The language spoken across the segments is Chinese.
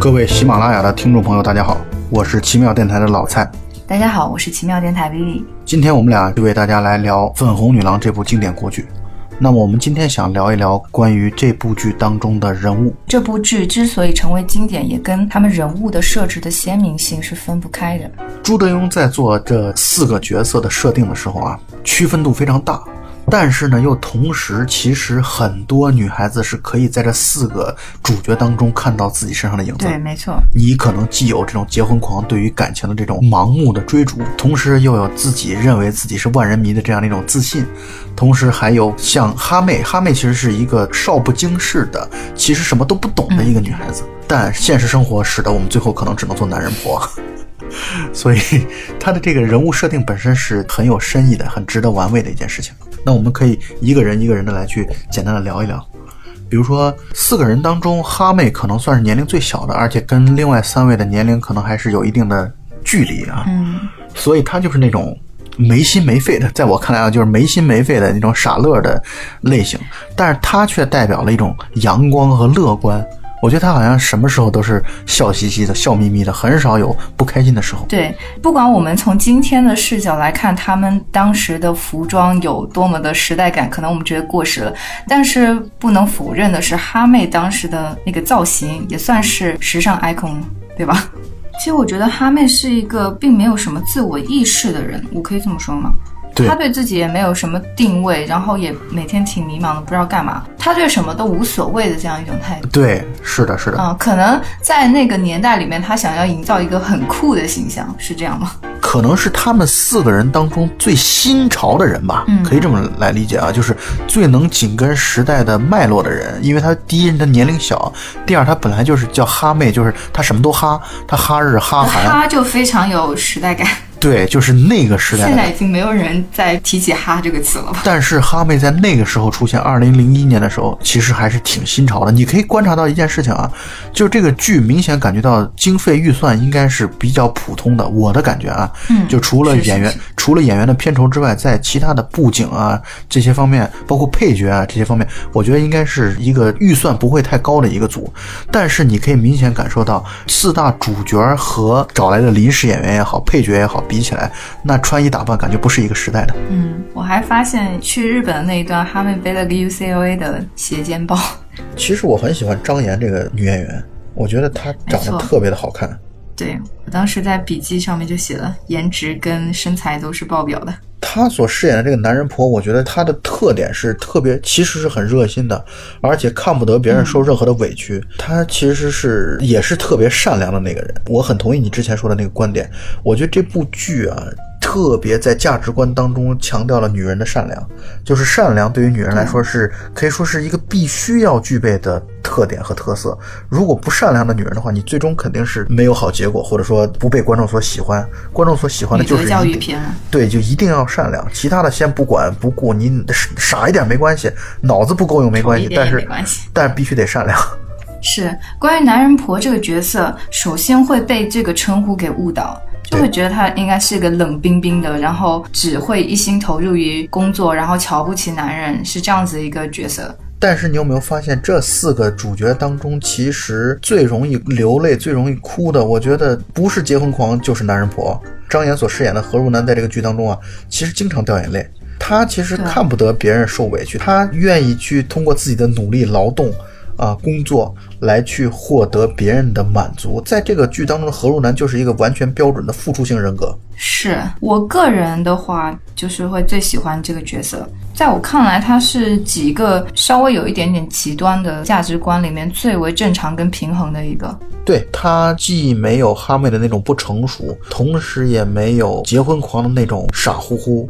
各位喜马拉雅的听众朋友，大家好，我是奇妙电台的老蔡。大家好，我是奇妙电台 Vivi。今天我们俩就为大家来聊《粉红女郎》这部经典国剧。那么我们今天想聊一聊关于这部剧当中的人物。这部剧之所以成为经典，也跟他们人物的设置的鲜明性是分不开的。朱德庸在做这四个角色的设定的时候啊，区分度非常大。但是呢，又同时，其实很多女孩子是可以在这四个主角当中看到自己身上的影子。对，没错。你可能既有这种结婚狂对于感情的这种盲目的追逐，同时又有自己认为自己是万人迷的这样的一种自信，同时还有像哈妹，哈妹其实是一个少不经事的，其实什么都不懂的一个女孩子。但现实生活使得我们最后可能只能做男人婆。所以，她的这个人物设定本身是很有深意的，很值得玩味的一件事情。那我们可以一个人一个人的来去简单的聊一聊，比如说四个人当中，哈妹可能算是年龄最小的，而且跟另外三位的年龄可能还是有一定的距离啊。嗯，所以她就是那种没心没肺的，在我看来啊，就是没心没肺的那种傻乐的类型，但是她却代表了一种阳光和乐观。我觉得他好像什么时候都是笑嘻嘻的、笑眯眯的，很少有不开心的时候。对，不管我们从今天的视角来看，他们当时的服装有多么的时代感，可能我们觉得过时了，但是不能否认的是，哈妹当时的那个造型也算是时尚 icon，对吧？其实我觉得哈妹是一个并没有什么自我意识的人，我可以这么说吗？他对自己也没有什么定位，然后也每天挺迷茫的，不知道干嘛。他对什么都无所谓的这样一种态度。对，是的，是的。嗯，可能在那个年代里面，他想要营造一个很酷的形象，是这样吗？可能是他们四个人当中最新潮的人吧，嗯可以这么来理解啊，就是最能紧跟时代的脉络的人。因为他第一，他年龄小；第二，他本来就是叫哈妹，就是他什么都哈，他哈日哈韩，哈就非常有时代感。对，就是那个时代。现在已经没有人再提起“哈”这个词了吧？但是哈妹在那个时候出现，二零零一年的时候，其实还是挺新潮的。你可以观察到一件事情啊，就这个剧明显感觉到经费预算应该是比较普通的。我的感觉啊，嗯，就除了演员，除了演员的片酬之外，在其他的布景啊这些方面，包括配角啊这些方面，我觉得应该是一个预算不会太高的一个组。但是你可以明显感受到，四大主角和找来的临时演员也好，配角也好。比起来，那穿衣打扮感觉不是一个时代的。嗯，我还发现去日本的那一段，哈妹背了个 UCLA 的斜肩包。其实我很喜欢张妍这个女演员，我觉得她长得特别的好看。对我当时在笔记上面就写了，颜值跟身材都是爆表的。她所饰演的这个男人婆，我觉得她的特点是特别，其实是很热心的，而且看不得别人受任何的委屈。她其实是也是特别善良的那个人。我很同意你之前说的那个观点。我觉得这部剧啊。特别在价值观当中强调了女人的善良，就是善良对于女人来说是可以说是一个必须要具备的特点和特色。如果不善良的女人的话，你最终肯定是没有好结果，或者说不被观众所喜欢。观众所喜欢的就是教育片，对，就一定要善良，其他的先不管不顾。你傻一点没关系，脑子不够用没关系，但是但是必须得善良。是关于男人婆这个角色，首先会被这个称呼给误导。就会觉得他应该是个冷冰冰的，然后只会一心投入于工作，然后瞧不起男人，是这样子一个角色。但是你有没有发现，这四个主角当中，其实最容易流泪、最容易哭的，我觉得不是结婚狂，就是男人婆。张岩所饰演的何如楠在这个剧当中啊，其实经常掉眼泪。他其实看不得别人受委屈，他愿意去通过自己的努力劳动。啊，工作来去获得别人的满足，在这个剧当中的何如楠就是一个完全标准的付出型人格。是我个人的话，就是会最喜欢这个角色。在我看来，他是几个稍微有一点点极端的价值观里面最为正常跟平衡的一个。对他既没有哈妹的那种不成熟，同时也没有结婚狂的那种傻乎乎。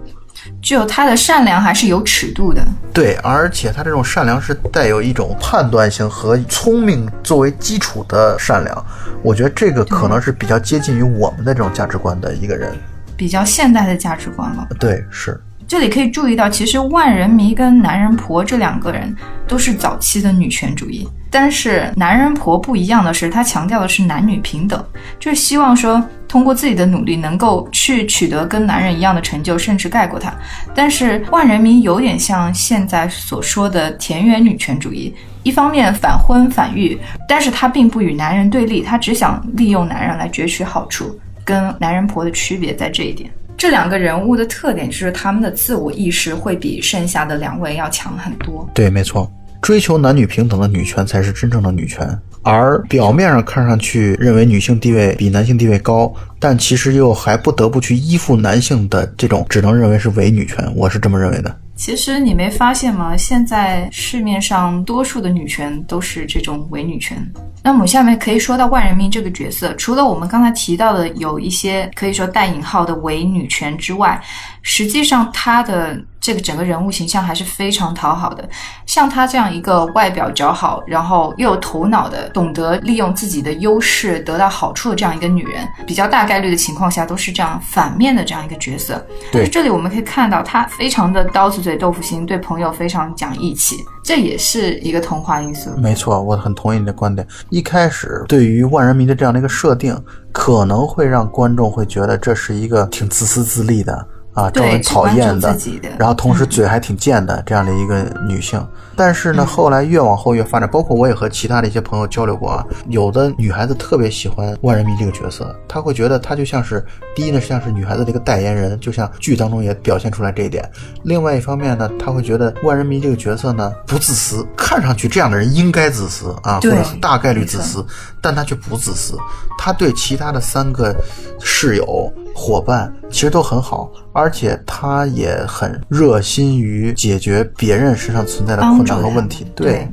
就他的善良还是有尺度的，对，而且他这种善良是带有一种判断性和聪明作为基础的善良，我觉得这个可能是比较接近于我们的这种价值观的一个人，比较现代的价值观了。对，是。这里可以注意到，其实万人迷跟男人婆这两个人都是早期的女权主义。但是男人婆不一样的是，他强调的是男女平等，就是希望说通过自己的努力能够去取得跟男人一样的成就，甚至盖过他。但是万人迷有点像现在所说的田园女权主义，一方面反婚反育，但是他并不与男人对立，他只想利用男人来攫取好处。跟男人婆的区别在这一点。这两个人物的特点就是他们的自我意识会比剩下的两位要强很多。对，没错。追求男女平等的女权才是真正的女权，而表面上看上去认为女性地位比男性地位高，但其实又还不得不去依附男性的这种，只能认为是伪女权。我是这么认为的。其实你没发现吗？现在市面上多数的女权都是这种伪女权。那么下面可以说到万人迷这个角色，除了我们刚才提到的有一些可以说带引号的伪女权之外，实际上她的。这个整个人物形象还是非常讨好的，像她这样一个外表姣好，然后又有头脑的，懂得利用自己的优势得到好处的这样一个女人，比较大概率的情况下都是这样反面的这样一个角色。对，这里我们可以看到她非常的刀子嘴豆腐心，对朋友非常讲义气，这也是一个童话因素。没错，我很同意你的观点。一开始对于万人迷的这样的一个设定，可能会让观众会觉得这是一个挺自私自利的。啊，招人讨厌的，然后同时嘴还挺贱的这样的一个女性。但是呢，后来越往后越发展，包括我也和其他的一些朋友交流过啊，有的女孩子特别喜欢万人迷这个角色，她会觉得她就像是第一呢，像是女孩子的一个代言人，就像剧当中也表现出来这一点。另外一方面呢，她会觉得万人迷这个角色呢不自私，看上去这样的人应该自私啊，或者大概率自私，但她却不自私，她对其他的三个室友。伙伴其实都很好，而且他也很热心于解决别人身上存在的困难和问题。对，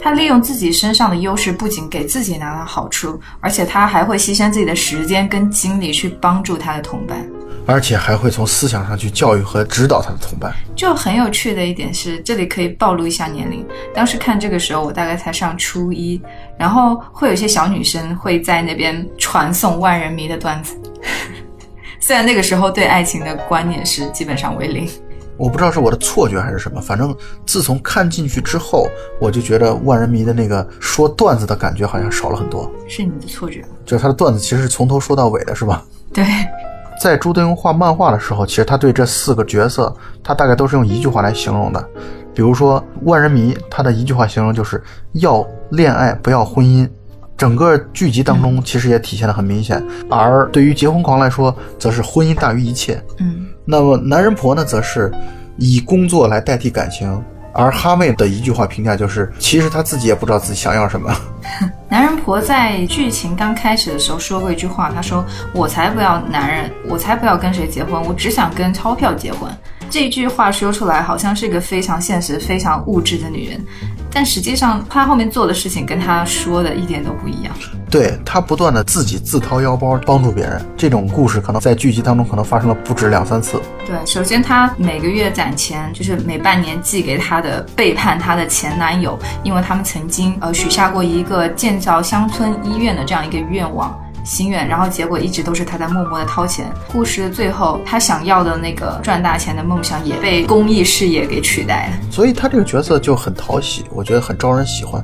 他利用自己身上的优势，不仅给自己拿到好处，而且他还会牺牲自己的时间跟精力去帮助他的同伴，而且还会从思想上去教育和指导他的同伴。就很有趣的一点是，这里可以暴露一下年龄。当时看这个时候，我大概才上初一，然后会有一些小女生会在那边传送万人迷的段子。虽然那个时候对爱情的观念是基本上为零，我不知道是我的错觉还是什么，反正自从看进去之后，我就觉得万人迷的那个说段子的感觉好像少了很多。是你的错觉？就是他的段子其实是从头说到尾的，是吧？对，在朱德庸画漫画的时候，其实他对这四个角色，他大概都是用一句话来形容的。比如说万人迷，他的一句话形容就是要恋爱，不要婚姻。整个剧集当中，其实也体现的很明显。而对于结婚狂来说，则是婚姻大于一切。嗯，那么男人婆呢，则是以工作来代替感情。而哈妹的一句话评价就是，其实她自己也不知道自己想要什么。男人婆在剧情刚开始的时候说过一句话，她说：“我才不要男人，我才不要跟谁结婚，我只想跟钞票结婚。”这句话说出来，好像是一个非常现实、非常物质的女人。但实际上，她后面做的事情跟她说的一点都不一样。对她不断的自己自掏腰包帮助别人，这种故事可能在剧集当中可能发生了不止两三次。对，首先她每个月攒钱，就是每半年寄给她的背叛她的前男友，因为他们曾经呃许下过一个建造乡村医院的这样一个愿望。心愿，然后结果一直都是他在默默的掏钱。故事的最后，他想要的那个赚大钱的梦想也被公益事业给取代了。所以他这个角色就很讨喜，我觉得很招人喜欢。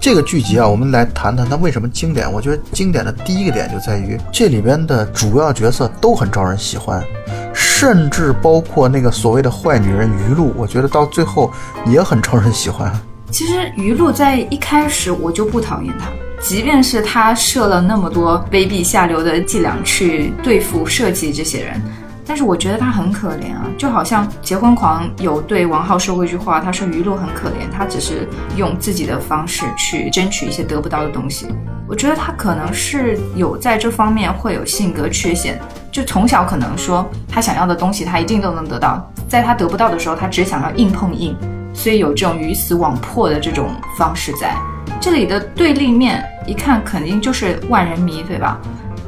这个剧集啊，我们来谈谈它为什么经典。我觉得经典的第一个点就在于这里边的主要角色都很招人喜欢，甚至包括那个所谓的坏女人于露，我觉得到最后也很招人喜欢。其实于露在一开始我就不讨厌她。即便是他设了那么多卑鄙下流的伎俩去对付设计这些人，但是我觉得他很可怜啊，就好像结婚狂有对王浩说过一句话，他说于露很可怜，他只是用自己的方式去争取一些得不到的东西。我觉得他可能是有在这方面会有性格缺陷，就从小可能说他想要的东西他一定都能得到，在他得不到的时候，他只想要硬碰硬，所以有这种鱼死网破的这种方式在。这里的对立面一看肯定就是万人迷，对吧？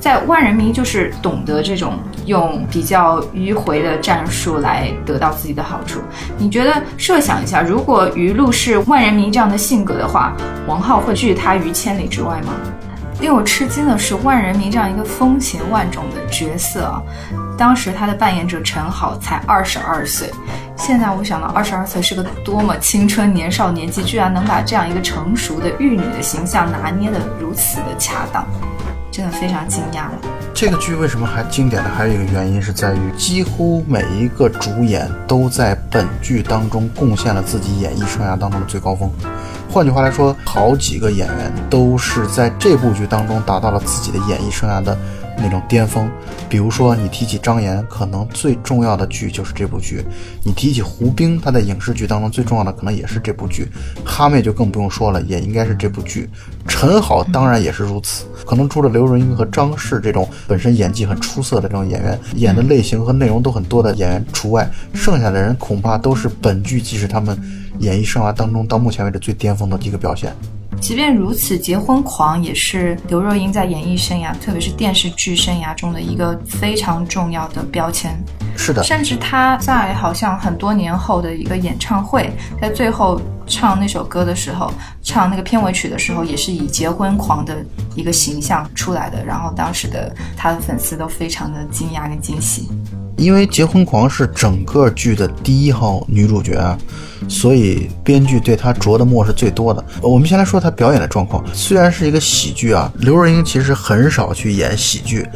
在万人迷就是懂得这种用比较迂回的战术来得到自己的好处。你觉得设想一下，如果于露是万人迷这样的性格的话，王浩会拒他于千里之外吗？令我吃惊的是，万人迷这样一个风情万种的角色，当时她的扮演者陈好才二十二岁。现在我想到二十二岁是个多么青春年少年纪，居然能把这样一个成熟的玉女的形象拿捏得如此的恰当，真的非常惊讶了。这个剧为什么还经典的？还有一个原因是在于，几乎每一个主演都在本剧当中贡献了自己演艺生涯当中的最高峰。换句话来说，好几个演员都是在这部剧当中达到了自己的演艺生涯的。那种巅峰，比如说你提起张岩，可能最重要的剧就是这部剧；你提起胡兵，他在影视剧当中最重要的可能也是这部剧。哈妹就更不用说了，也应该是这部剧。陈好当然也是如此，可能除了刘若英和张氏这种本身演技很出色的这种演员，演的类型和内容都很多的演员除外，剩下的人恐怕都是本剧即使他们演艺生涯当中到目前为止最巅峰的一个表现。即便如此，结婚狂也是刘若英在演艺生涯，特别是电视剧生涯中的一个非常重要的标签。是的，甚至她在好像很多年后的一个演唱会，在最后唱那首歌的时候，唱那个片尾曲的时候，也是以结婚狂的一个形象出来的。然后当时的她的粉丝都非常的惊讶跟惊喜。因为结婚狂是整个剧的第一号女主角啊，所以编剧对她着的墨是最多的。我们先来说她表演的状况，虽然是一个喜剧啊，刘若英其实很少去演喜剧。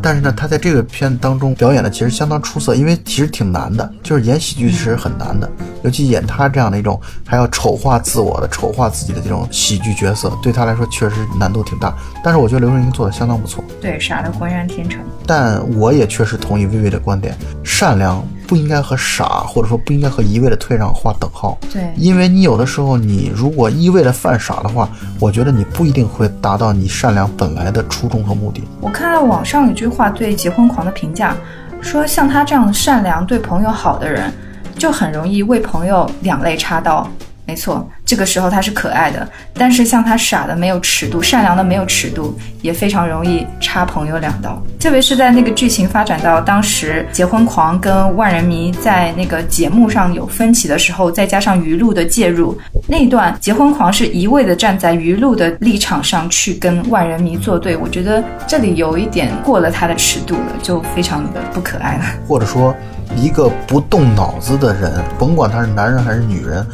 但是呢，他在这个片当中表演的其实相当出色，因为其实挺难的，就是演喜剧其实很难的，尤其演他这样的一种还要丑化自我的、丑化自己的这种喜剧角色，对他来说确实难度挺大。但是我觉得刘若英做的相当不错，对，傻的浑然天成。但我也确实同意薇薇的观点，善良。不应该和傻，或者说不应该和一味的退让划等号。对，因为你有的时候，你如果一味的犯傻的话，我觉得你不一定会达到你善良本来的初衷和目的。我看到网上有句话对结婚狂的评价，说像他这样善良、对朋友好的人，就很容易为朋友两肋插刀。没错，这个时候他是可爱的，但是像他傻的没有尺度，善良的没有尺度，也非常容易插朋友两刀。特别是在那个剧情发展到当时结婚狂跟万人迷在那个节目上有分歧的时候，再加上余露的介入，那段结婚狂是一味的站在余露的立场上去跟万人迷作对，我觉得这里有一点过了他的尺度了，就非常的不可爱了。或者说，一个不动脑子的人，甭管他是男人还是女人。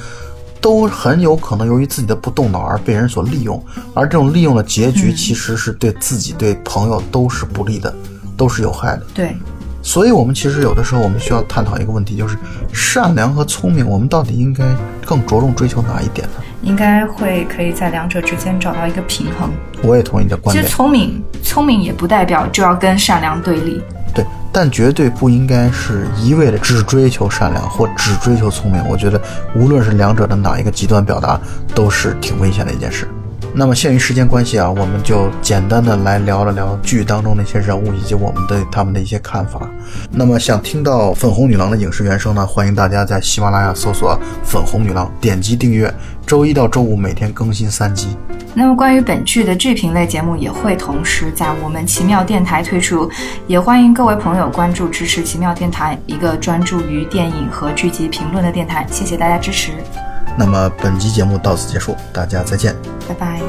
都很有可能由于自己的不动脑而被人所利用，而这种利用的结局其实是对自己、对朋友都是不利的，都是有害的。对，所以，我们其实有的时候我们需要探讨一个问题，就是善良和聪明，我们到底应该更着重追求哪一点呢？应该会可以在两者之间找到一个平衡。我也同意你的观点。其实聪明，聪明也不代表就要跟善良对立。但绝对不应该是一味的只追求善良或只追求聪明。我觉得，无论是两者的哪一个极端表达，都是挺危险的一件事。那么，限于时间关系啊，我们就简单的来聊了聊剧当中那些人物以及我们对他们的一些看法。那么，想听到粉红女郎的影视原声呢，欢迎大家在喜马拉雅搜索“粉红女郎”，点击订阅。周一到周五每天更新三集。那么，关于本剧的剧评类节目也会同时在我们奇妙电台推出，也欢迎各位朋友关注支持奇妙电台，一个专注于电影和剧集评论的电台。谢谢大家支持。那么，本期节目到此结束，大家再见，拜拜。